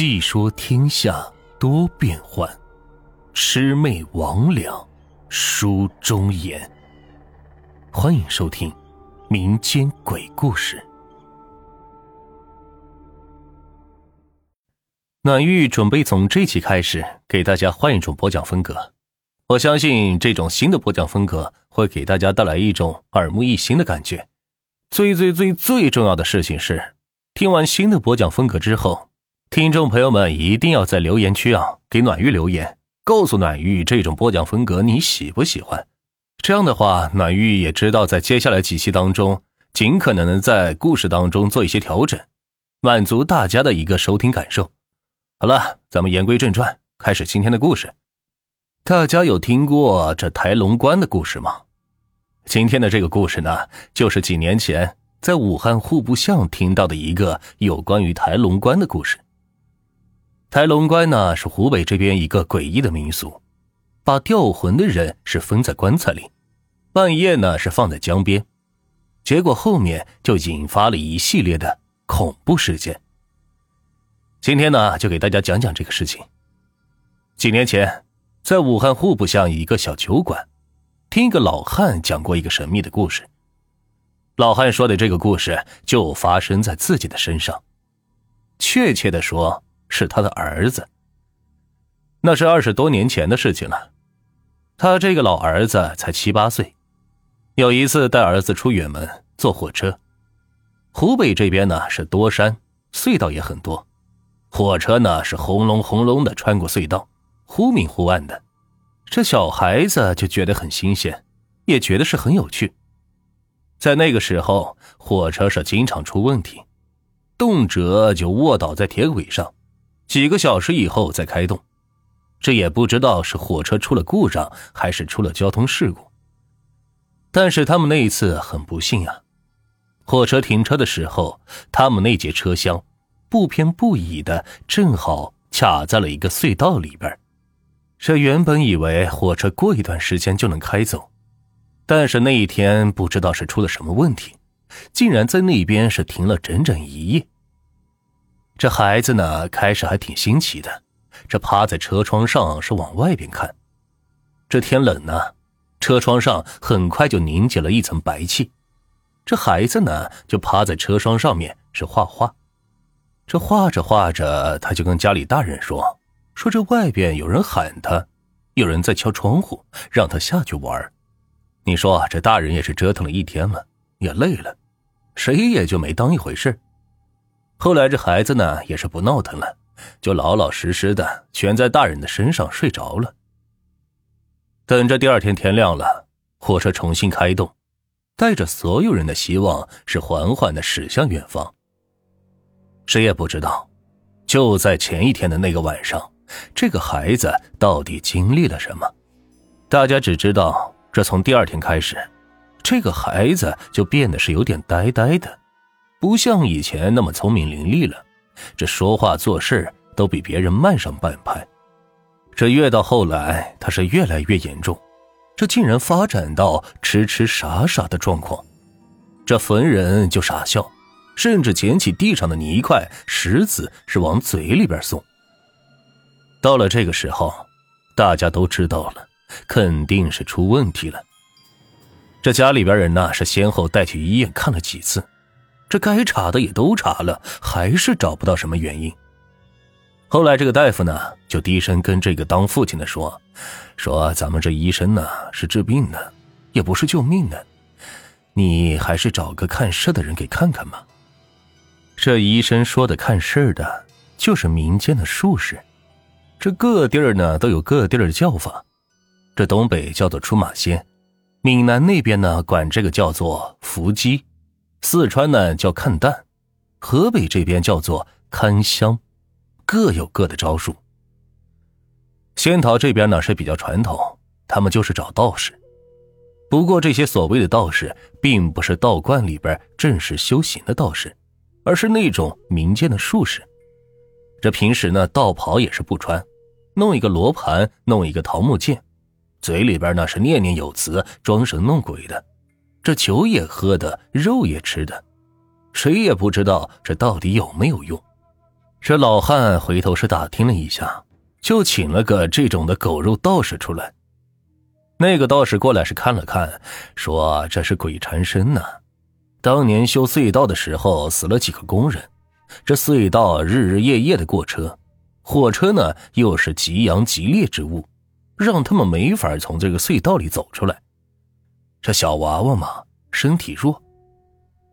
细说天下多变幻，魑魅魍魉书中言。欢迎收听民间鬼故事。暖玉准备从这期开始给大家换一种播讲风格，我相信这种新的播讲风格会给大家带来一种耳目一新的感觉。最最最最重要的事情是，听完新的播讲风格之后，听众朋友们一定要在留言区啊给暖玉留言，告诉暖玉这种播讲风格你喜不喜欢。这样的话，暖玉也知道在接下来几期当中，尽可能的在故事当中做一些调整，满足大家的一个收听感受。好了，咱们言归正传，开始今天的故事。大家有听过这抬龙关的故事吗？今天的这个故事呢，就是几年前在武汉户部巷听到的一个有关于抬龙关的故事。抬龙棺呢，是湖北这边一个诡异的民俗，把吊魂的人是封在棺材里，半夜呢是放在江边，结果后面就引发了一系列的恐怖事件。今天呢，就给大家讲讲这个事情。几年前，在武汉户部巷一个小酒馆，听一个老汉讲过一个神秘的故事。老汉说的这个故事就发生在自己的身上，确切的说是他的儿子。那是二十多年前的事情了。他这个老儿子才七八岁，有一次带儿子出远门坐火车，湖北这边呢是多山，隧道也很多。火车呢是轰隆轰隆的穿过隧道，忽明忽暗的。这小孩子就觉得很新鲜，也觉得是很有趣。在那个时候，火车是经常出问题，动辄就卧倒在铁轨上，几个小时以后再开动。这也不知道是火车出了故障，还是出了交通事故。但是他们那一次很不幸啊，火车停车的时候，他们那节车厢。不偏不倚的，正好卡在了一个隧道里边。这原本以为火车过一段时间就能开走，但是那一天不知道是出了什么问题，竟然在那边是停了整整一夜。这孩子呢，开始还挺新奇的，这趴在车窗上是往外边看。这天冷呢，车窗上很快就凝结了一层白气。这孩子呢，就趴在车窗上面是画画。这画着画着，他就跟家里大人说：“说这外边有人喊他，有人在敲窗户，让他下去玩。”你说这大人也是折腾了一天了，也累了，谁也就没当一回事。后来这孩子呢，也是不闹腾了，就老老实实的蜷在大人的身上睡着了。等着第二天天亮了，火车重新开动，带着所有人的希望，是缓缓的驶向远方。谁也不知道，就在前一天的那个晚上，这个孩子到底经历了什么？大家只知道，这从第二天开始，这个孩子就变得是有点呆呆的，不像以前那么聪明伶俐了。这说话做事都比别人慢上半拍。这越到后来，他是越来越严重，这竟然发展到痴痴傻傻的状况。这逢人就傻笑。甚至捡起地上的泥块、石子，是往嘴里边送。到了这个时候，大家都知道了，肯定是出问题了。这家里边人呢，是先后带去医院看了几次，这该查的也都查了，还是找不到什么原因。后来这个大夫呢，就低声跟这个当父亲的说：“说咱们这医生呢，是治病的，也不是救命的，你还是找个看事的人给看看吧。”这医生说的看事的，就是民间的术士。这各地儿呢都有各地儿的叫法。这东北叫做出马仙，闽南那边呢管这个叫做伏击，四川呢叫看蛋，河北这边叫做看香，各有各的招数。仙桃这边呢是比较传统，他们就是找道士。不过这些所谓的道士，并不是道观里边正式修行的道士。而是那种民间的术士，这平时呢道袍也是不穿，弄一个罗盘，弄一个桃木剑，嘴里边那是念念有词，装神弄鬼的，这酒也喝的，肉也吃的，谁也不知道这到底有没有用。这老汉回头是打听了一下，就请了个这种的狗肉道士出来。那个道士过来是看了看，说这是鬼缠身呢。当年修隧道的时候死了几个工人，这隧道日日夜夜的过车，火车呢又是极阳极烈之物，让他们没法从这个隧道里走出来。这小娃娃嘛，身体弱，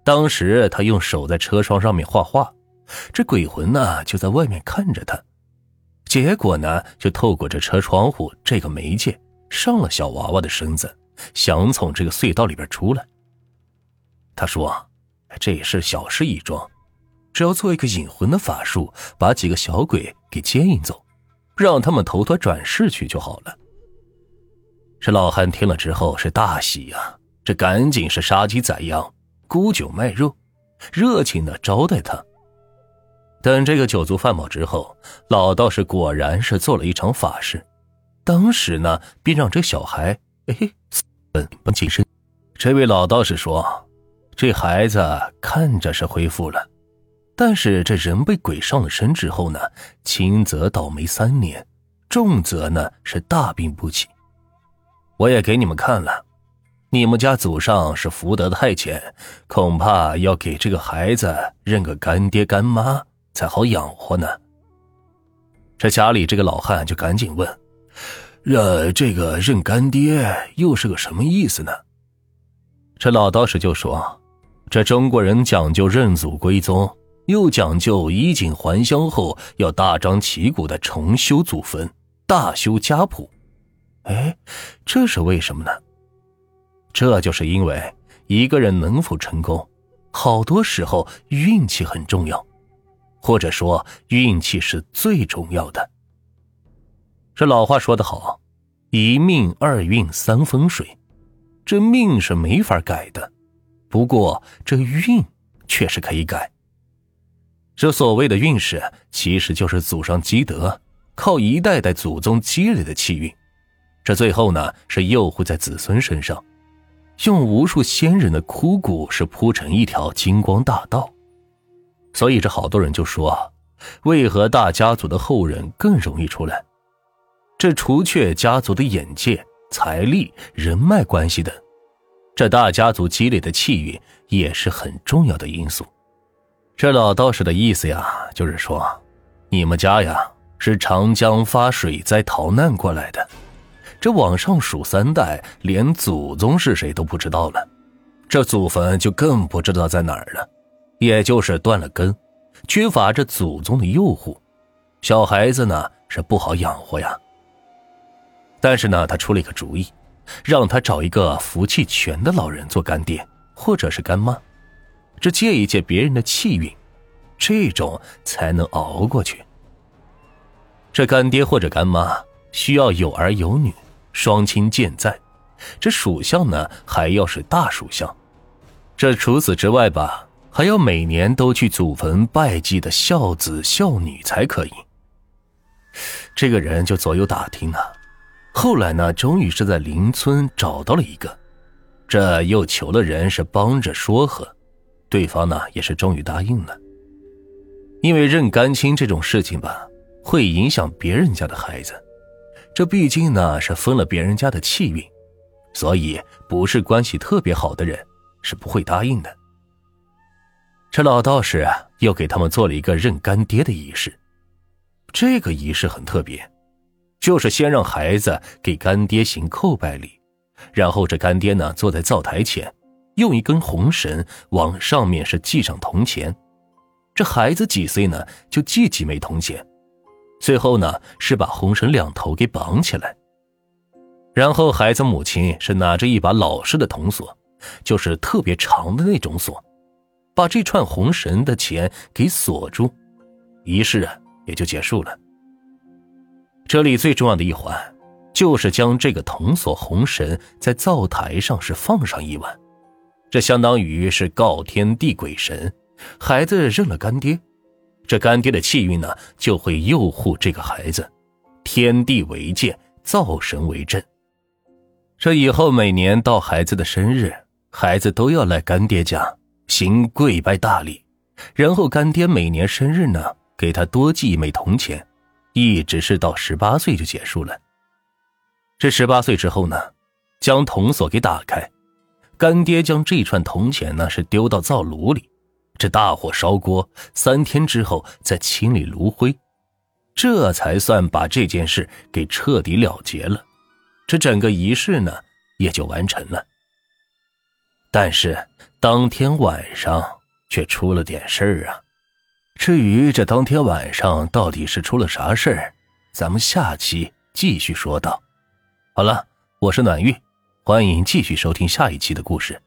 当时他用手在车窗上面画画。这鬼魂呢，就在外面看着他，结果呢，就透过这车窗户这个媒介上了小娃娃的身子，想从这个隧道里边出来。他说：“这也是小事一桩，只要做一个引魂的法术，把几个小鬼给接引走，让他们投胎转世去就好了。”这老汉听了之后是大喜呀，这赶紧是杀鸡宰羊，沽酒卖肉，热情的招待他。等这个酒足饭饱之后，老道士果然是做了一场法事，当时呢，便让这小孩哎，本本起身。这位老道士说：“这孩子看着是恢复了，但是这人被鬼上了身之后呢，轻则倒霉三年，重则呢是大病不起。我也给你们看了，你们家祖上是福德太浅，恐怕要给这个孩子认个干爹干妈。”才好养活呢。这家里这个老汉就赶紧问：“呃，这个认干爹又是个什么意思呢？”这老道士就说：“这中国人讲究认祖归宗，又讲究衣锦还乡后要大张旗鼓的重修祖坟、大修家谱。哎，这是为什么呢？这就是因为一个人能否成功，好多时候运气很重要。”或者说，运气是最重要的。这老话说得好，“一命二运三风水”，这命是没法改的，不过这运却是可以改。这所谓的运势，其实就是祖上积德，靠一代代祖宗积累的气运，这最后呢是诱护在子孙身上，用无数先人的枯骨是铺成一条金光大道。所以这好多人就说，为何大家族的后人更容易出来？这除却家族的眼界、财力、人脉关系等，这大家族积累的气运也是很重要的因素。这老道士的意思呀，就是说，你们家呀是长江发水灾逃难过来的，这往上数三代，连祖宗是谁都不知道了，这祖坟就更不知道在哪儿了。也就是断了根，缺乏这祖宗的佑护，小孩子呢是不好养活呀。但是呢，他出了一个主意，让他找一个福气全的老人做干爹或者是干妈，这借一借别人的气运，这种才能熬过去。这干爹或者干妈需要有儿有女，双亲健在，这属相呢还要是大属相。这除此之外吧。还要每年都去祖坟拜祭的孝子孝女才可以。这个人就左右打听呢，后来呢，终于是在邻村找到了一个，这又求了人是帮着说和，对方呢也是终于答应了。因为认干亲这种事情吧，会影响别人家的孩子，这毕竟呢是分了别人家的气运，所以不是关系特别好的人是不会答应的。这老道士啊，又给他们做了一个认干爹的仪式。这个仪式很特别，就是先让孩子给干爹行叩拜礼，然后这干爹呢坐在灶台前，用一根红绳往上面是系上铜钱。这孩子几岁呢，就系几枚铜钱。最后呢，是把红绳两头给绑起来，然后孩子母亲是拿着一把老式的铜锁，就是特别长的那种锁。把这串红绳的钱给锁住，仪式啊也就结束了。这里最重要的一环，就是将这个铜锁红绳在灶台上是放上一晚，这相当于是告天地鬼神，孩子认了干爹，这干爹的气运呢就会佑护这个孩子，天地为鉴，灶神为证。这以后每年到孩子的生日，孩子都要来干爹家。行跪拜大礼，然后干爹每年生日呢给他多寄一枚铜钱，一直是到十八岁就结束了。这十八岁之后呢，将铜锁给打开，干爹将这串铜钱呢是丢到灶炉里，这大火烧锅，三天之后再清理炉灰，这才算把这件事给彻底了结了。这整个仪式呢也就完成了。但是当天晚上却出了点事儿啊！至于这当天晚上到底是出了啥事儿，咱们下期继续说道。好了，我是暖玉，欢迎继续收听下一期的故事。